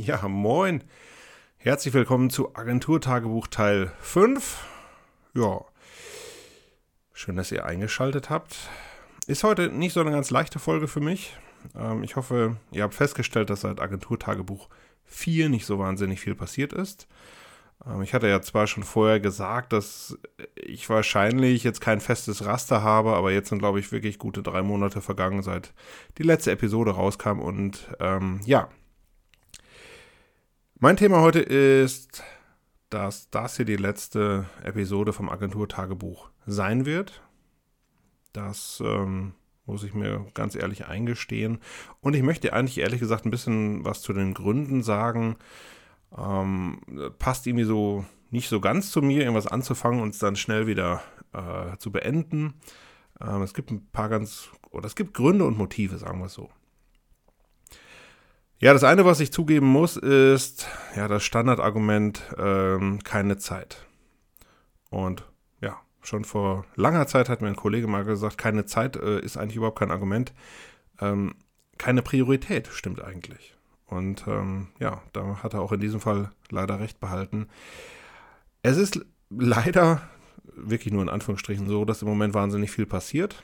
Ja, moin. Herzlich willkommen zu Agenturtagebuch Teil 5. Ja, schön, dass ihr eingeschaltet habt. Ist heute nicht so eine ganz leichte Folge für mich. Ähm, ich hoffe, ihr habt festgestellt, dass seit Agenturtagebuch 4 nicht so wahnsinnig viel passiert ist. Ähm, ich hatte ja zwar schon vorher gesagt, dass ich wahrscheinlich jetzt kein festes Raster habe, aber jetzt sind, glaube ich, wirklich gute drei Monate vergangen, seit die letzte Episode rauskam. Und ähm, ja, mein Thema heute ist, dass das hier die letzte Episode vom Agentur-Tagebuch sein wird. Das ähm, muss ich mir ganz ehrlich eingestehen. Und ich möchte eigentlich ehrlich gesagt ein bisschen was zu den Gründen sagen, ähm, passt irgendwie so nicht so ganz zu mir, irgendwas anzufangen und es dann schnell wieder äh, zu beenden. Ähm, es gibt ein paar ganz, oder es gibt Gründe und Motive, sagen wir es so. Ja, das eine, was ich zugeben muss, ist ja das Standardargument ähm, keine Zeit. Und ja, schon vor langer Zeit hat mir ein Kollege mal gesagt, keine Zeit äh, ist eigentlich überhaupt kein Argument. Ähm, keine Priorität stimmt eigentlich. Und ähm, ja, da hat er auch in diesem Fall leider recht behalten. Es ist leider wirklich nur in Anführungsstrichen so, dass im Moment wahnsinnig viel passiert.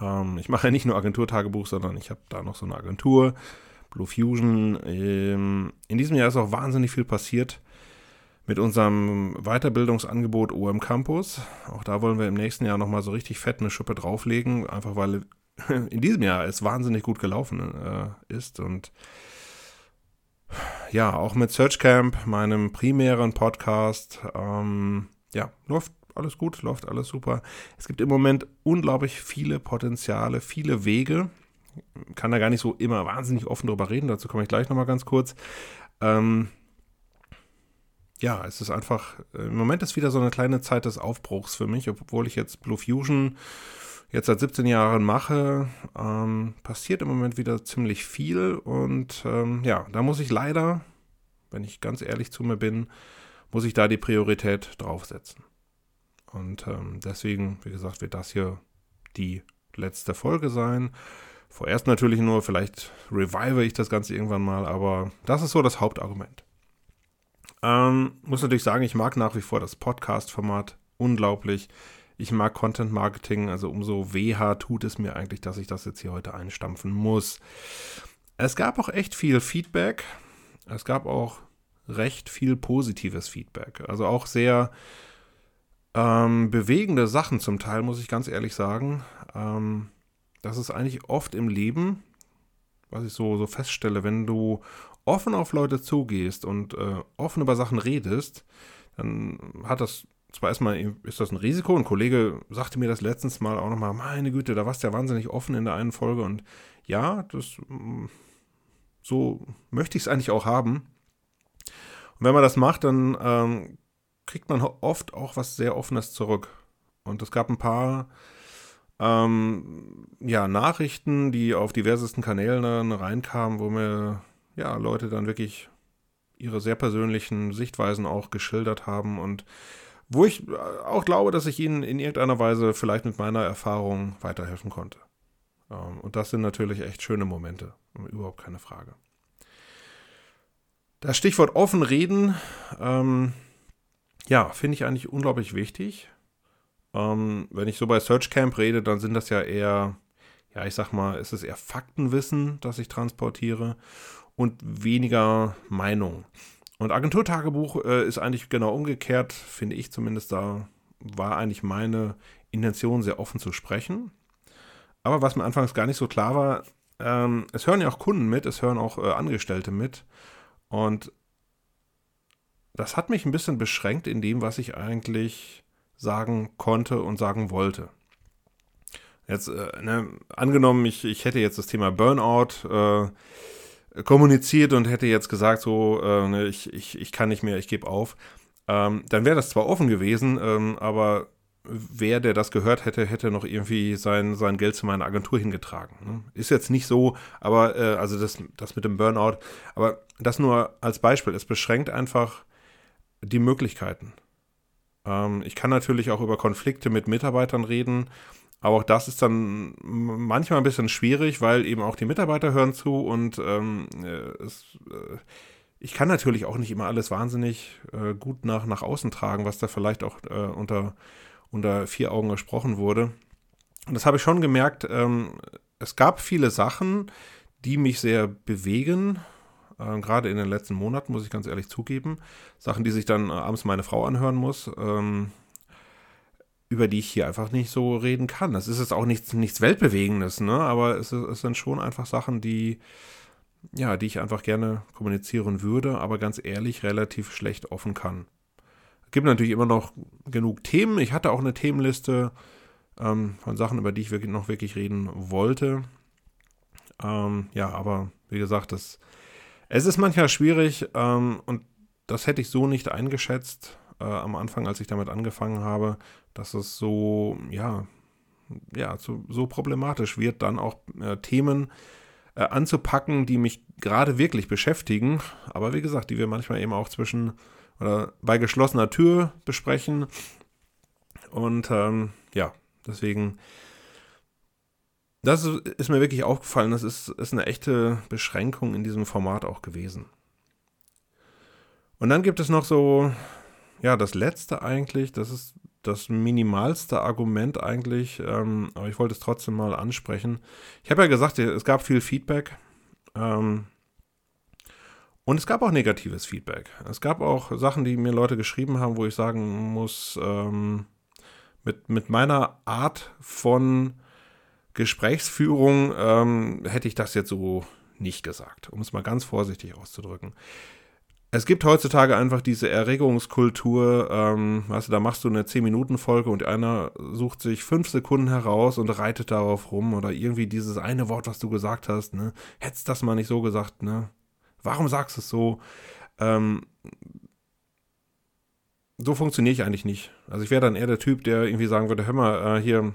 Ähm, ich mache ja nicht nur Agenturtagebuch, sondern ich habe da noch so eine Agentur, Blue Fusion. Ähm, in diesem Jahr ist auch wahnsinnig viel passiert mit unserem Weiterbildungsangebot OM Campus. Auch da wollen wir im nächsten Jahr nochmal so richtig fett eine Schuppe drauflegen, einfach weil in diesem Jahr es wahnsinnig gut gelaufen äh, ist. Und ja, auch mit Searchcamp, meinem primären Podcast, ähm, ja, läuft alles gut, läuft alles super. Es gibt im Moment unglaublich viele Potenziale, viele Wege. Kann da gar nicht so immer wahnsinnig offen drüber reden, dazu komme ich gleich nochmal ganz kurz. Ähm, ja, es ist einfach, im Moment ist wieder so eine kleine Zeit des Aufbruchs für mich, obwohl ich jetzt Blue Fusion jetzt seit 17 Jahren mache, ähm, passiert im Moment wieder ziemlich viel und ähm, ja, da muss ich leider, wenn ich ganz ehrlich zu mir bin, muss ich da die Priorität draufsetzen. Und ähm, deswegen, wie gesagt, wird das hier die letzte Folge sein. Vorerst natürlich nur, vielleicht revive ich das Ganze irgendwann mal, aber das ist so das Hauptargument. Ähm, muss natürlich sagen, ich mag nach wie vor das Podcast-Format unglaublich. Ich mag Content Marketing, also umso weher tut es mir eigentlich, dass ich das jetzt hier heute einstampfen muss. Es gab auch echt viel Feedback. Es gab auch recht viel positives Feedback. Also auch sehr ähm, bewegende Sachen zum Teil, muss ich ganz ehrlich sagen. Ähm, das ist eigentlich oft im Leben, was ich so, so feststelle, wenn du offen auf Leute zugehst und äh, offen über Sachen redest, dann hat das zwar erstmal ist das ein Risiko. Ein Kollege sagte mir das letztens mal auch nochmal, meine Güte, da warst du ja wahnsinnig offen in der einen Folge. Und ja, das mm, so möchte ich es eigentlich auch haben. Und wenn man das macht, dann ähm, kriegt man oft auch was sehr Offenes zurück. Und es gab ein paar ähm, ja, Nachrichten, die auf diversesten Kanälen dann reinkamen, wo mir ja, Leute dann wirklich ihre sehr persönlichen Sichtweisen auch geschildert haben und wo ich äh, auch glaube, dass ich Ihnen in irgendeiner Weise vielleicht mit meiner Erfahrung weiterhelfen konnte. Ähm, und das sind natürlich echt schöne Momente, überhaupt keine Frage. Das Stichwort offen reden, ähm, ja, finde ich eigentlich unglaublich wichtig. Ähm, wenn ich so bei Searchcamp rede, dann sind das ja eher, ja, ich sag mal, ist es eher Faktenwissen, das ich transportiere und weniger Meinung. Und Agenturtagebuch äh, ist eigentlich genau umgekehrt, finde ich zumindest. Da war eigentlich meine Intention, sehr offen zu sprechen. Aber was mir anfangs gar nicht so klar war, ähm, es hören ja auch Kunden mit, es hören auch äh, Angestellte mit. Und das hat mich ein bisschen beschränkt in dem, was ich eigentlich sagen konnte und sagen wollte. Jetzt, äh, ne, angenommen, ich, ich hätte jetzt das Thema Burnout äh, kommuniziert und hätte jetzt gesagt, so, äh, ne, ich, ich, ich kann nicht mehr, ich gebe auf, ähm, dann wäre das zwar offen gewesen, ähm, aber wer, der das gehört hätte, hätte noch irgendwie sein, sein Geld zu meiner Agentur hingetragen. Ne? Ist jetzt nicht so, aber äh, also das, das mit dem Burnout, aber das nur als Beispiel. Es beschränkt einfach die Möglichkeiten. Ähm, ich kann natürlich auch über Konflikte mit Mitarbeitern reden aber auch das ist dann manchmal ein bisschen schwierig, weil eben auch die Mitarbeiter hören zu und ähm, äh, es, äh, ich kann natürlich auch nicht immer alles wahnsinnig äh, gut nach, nach außen tragen, was da vielleicht auch äh, unter, unter vier Augen gesprochen wurde. Und das habe ich schon gemerkt. Ähm, es gab viele Sachen, die mich sehr bewegen. Äh, gerade in den letzten Monaten, muss ich ganz ehrlich zugeben. Sachen, die sich dann äh, abends meine Frau anhören muss. Ähm, über die ich hier einfach nicht so reden kann. Das ist jetzt auch nichts, nichts Weltbewegendes, ne? aber es, ist, es sind schon einfach Sachen, die, ja, die ich einfach gerne kommunizieren würde, aber ganz ehrlich relativ schlecht offen kann. Es gibt natürlich immer noch genug Themen. Ich hatte auch eine Themenliste ähm, von Sachen, über die ich wirklich noch wirklich reden wollte. Ähm, ja, aber wie gesagt, das, es ist manchmal schwierig ähm, und das hätte ich so nicht eingeschätzt äh, am Anfang, als ich damit angefangen habe, dass es so, ja, ja, so, so problematisch wird, dann auch äh, Themen äh, anzupacken, die mich gerade wirklich beschäftigen, aber wie gesagt, die wir manchmal eben auch zwischen oder bei geschlossener Tür besprechen. Und ähm, ja, deswegen, das ist mir wirklich aufgefallen, das ist, ist eine echte Beschränkung in diesem Format auch gewesen. Und dann gibt es noch so ja, das letzte eigentlich, das ist das minimalste Argument eigentlich, ähm, aber ich wollte es trotzdem mal ansprechen. Ich habe ja gesagt, es gab viel Feedback ähm, und es gab auch negatives Feedback. Es gab auch Sachen, die mir Leute geschrieben haben, wo ich sagen muss, ähm, mit, mit meiner Art von Gesprächsführung ähm, hätte ich das jetzt so nicht gesagt, um es mal ganz vorsichtig auszudrücken es gibt heutzutage einfach diese Erregungskultur, ähm, weißt du, da machst du eine 10-Minuten-Folge und einer sucht sich fünf Sekunden heraus und reitet darauf rum oder irgendwie dieses eine Wort, was du gesagt hast, ne? Hättest das mal nicht so gesagt, ne? Warum sagst du es so? Ähm, so funktioniere ich eigentlich nicht. Also ich wäre dann eher der Typ, der irgendwie sagen würde, hör mal, äh, hier,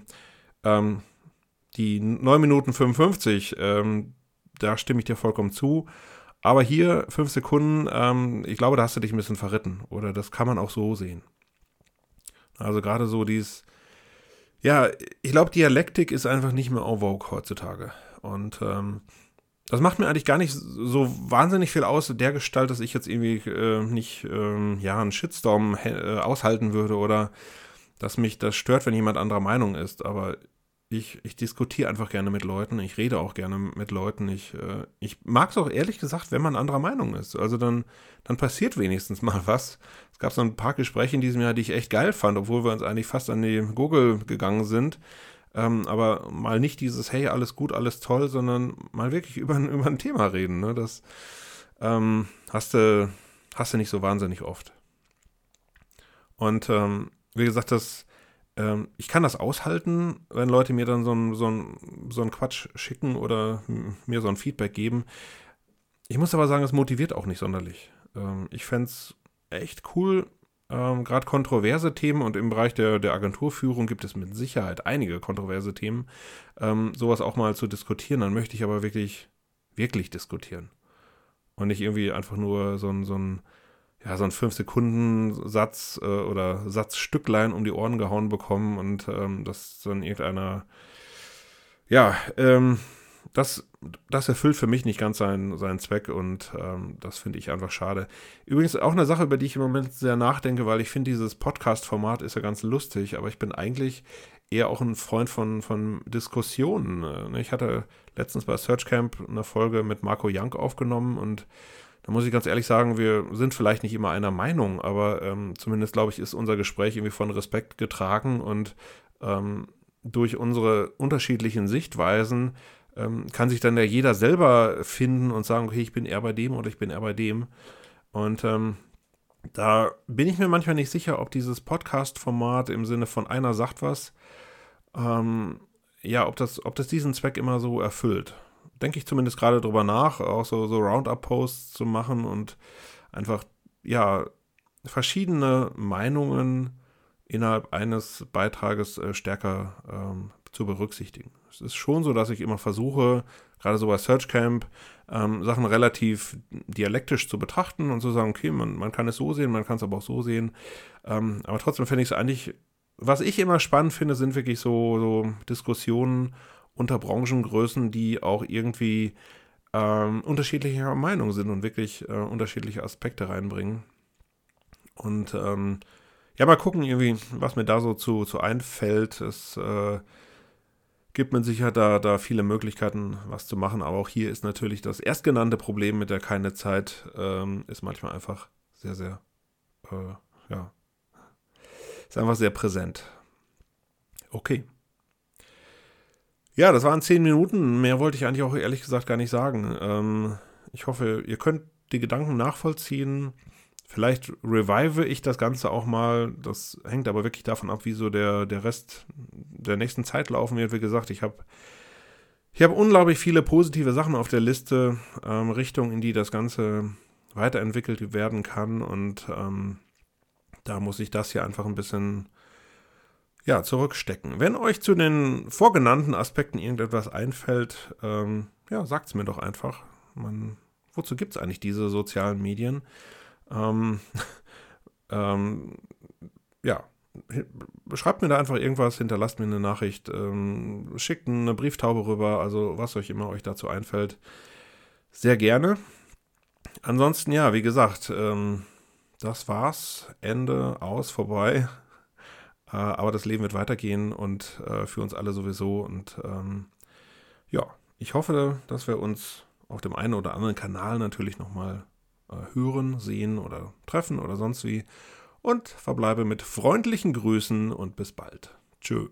ähm, die 9 Minuten 55, ähm, da stimme ich dir vollkommen zu. Aber hier fünf Sekunden, ähm, ich glaube, da hast du dich ein bisschen verritten. Oder das kann man auch so sehen. Also gerade so dieses, ja, ich glaube, Dialektik ist einfach nicht mehr en vogue heutzutage. Und ähm, das macht mir eigentlich gar nicht so wahnsinnig viel aus, der Gestalt, dass ich jetzt irgendwie äh, nicht, ähm, ja, einen Shitstorm äh, aushalten würde oder dass mich das stört, wenn jemand anderer Meinung ist. Aber ich, ich diskutiere einfach gerne mit Leuten, ich rede auch gerne mit Leuten. Ich, äh, ich mag es auch ehrlich gesagt, wenn man anderer Meinung ist. Also dann, dann passiert wenigstens mal was. Es gab so ein paar Gespräche in diesem Jahr, die ich echt geil fand, obwohl wir uns eigentlich fast an die Google gegangen sind. Ähm, aber mal nicht dieses, hey, alles gut, alles toll, sondern mal wirklich über, über ein Thema reden. Ne? Das ähm, hast, du, hast du nicht so wahnsinnig oft. Und ähm, wie gesagt, das ähm, ich kann das aushalten, wenn Leute mir dann so einen so so ein Quatsch schicken oder mir so ein Feedback geben. Ich muss aber sagen, es motiviert auch nicht sonderlich. Ähm, ich fände es echt cool, ähm, gerade kontroverse Themen und im Bereich der, der Agenturführung gibt es mit Sicherheit einige kontroverse Themen, ähm, sowas auch mal zu diskutieren. Dann möchte ich aber wirklich, wirklich diskutieren. Und nicht irgendwie einfach nur so ein, so ein ja, so einen 5-Sekunden-Satz äh, oder Satzstücklein um die Ohren gehauen bekommen und ähm, das dann irgendeiner, ja, ähm, das, das erfüllt für mich nicht ganz seinen, seinen Zweck und ähm, das finde ich einfach schade. Übrigens auch eine Sache, über die ich im Moment sehr nachdenke, weil ich finde, dieses Podcast-Format ist ja ganz lustig, aber ich bin eigentlich eher auch ein Freund von, von Diskussionen. Ne? Ich hatte letztens bei Searchcamp eine Folge mit Marco Young aufgenommen und da muss ich ganz ehrlich sagen, wir sind vielleicht nicht immer einer Meinung, aber ähm, zumindest glaube ich, ist unser Gespräch irgendwie von Respekt getragen und ähm, durch unsere unterschiedlichen Sichtweisen ähm, kann sich dann ja jeder selber finden und sagen, okay, ich bin eher bei dem oder ich bin eher bei dem. Und ähm, da bin ich mir manchmal nicht sicher, ob dieses Podcast-Format im Sinne von einer sagt was, ähm, ja, ob das, ob das diesen Zweck immer so erfüllt denke ich zumindest gerade drüber nach, auch so, so Roundup-Posts zu machen und einfach, ja, verschiedene Meinungen innerhalb eines Beitrages äh, stärker ähm, zu berücksichtigen. Es ist schon so, dass ich immer versuche, gerade so bei Searchcamp, ähm, Sachen relativ dialektisch zu betrachten und zu sagen, okay, man, man kann es so sehen, man kann es aber auch so sehen. Ähm, aber trotzdem fände ich es eigentlich was ich immer spannend finde, sind wirklich so, so Diskussionen unter Branchengrößen, die auch irgendwie ähm, unterschiedlicher Meinung sind und wirklich äh, unterschiedliche Aspekte reinbringen. Und ähm, ja, mal gucken, irgendwie, was mir da so zu, zu einfällt. Es äh, gibt mit Sicherheit da, da viele Möglichkeiten, was zu machen. Aber auch hier ist natürlich das erstgenannte Problem mit der keine Zeit, ähm, ist manchmal einfach sehr, sehr, äh, ja, ist einfach sehr präsent. Okay. Ja, das waren zehn Minuten. Mehr wollte ich eigentlich auch ehrlich gesagt gar nicht sagen. Ähm, ich hoffe, ihr könnt die Gedanken nachvollziehen. Vielleicht revive ich das Ganze auch mal. Das hängt aber wirklich davon ab, wie so der, der Rest der nächsten Zeit laufen wird. Wie gesagt, ich habe ich hab unglaublich viele positive Sachen auf der Liste, ähm, Richtung, in die das Ganze weiterentwickelt werden kann. Und ähm, da muss ich das hier einfach ein bisschen ja, zurückstecken. Wenn euch zu den vorgenannten Aspekten irgendetwas einfällt, ähm, ja, sagt es mir doch einfach. Man, wozu gibt es eigentlich diese sozialen Medien? Ähm, ähm, ja, schreibt mir da einfach irgendwas, hinterlasst mir eine Nachricht, ähm, schickt eine Brieftaube rüber, also was euch immer euch dazu einfällt. Sehr gerne. Ansonsten, ja, wie gesagt, ähm, das war's. Ende, aus, vorbei. Äh, aber das Leben wird weitergehen und äh, für uns alle sowieso. Und ähm, ja, ich hoffe, dass wir uns auf dem einen oder anderen Kanal natürlich nochmal äh, hören, sehen oder treffen oder sonst wie. Und verbleibe mit freundlichen Grüßen und bis bald. Tschö.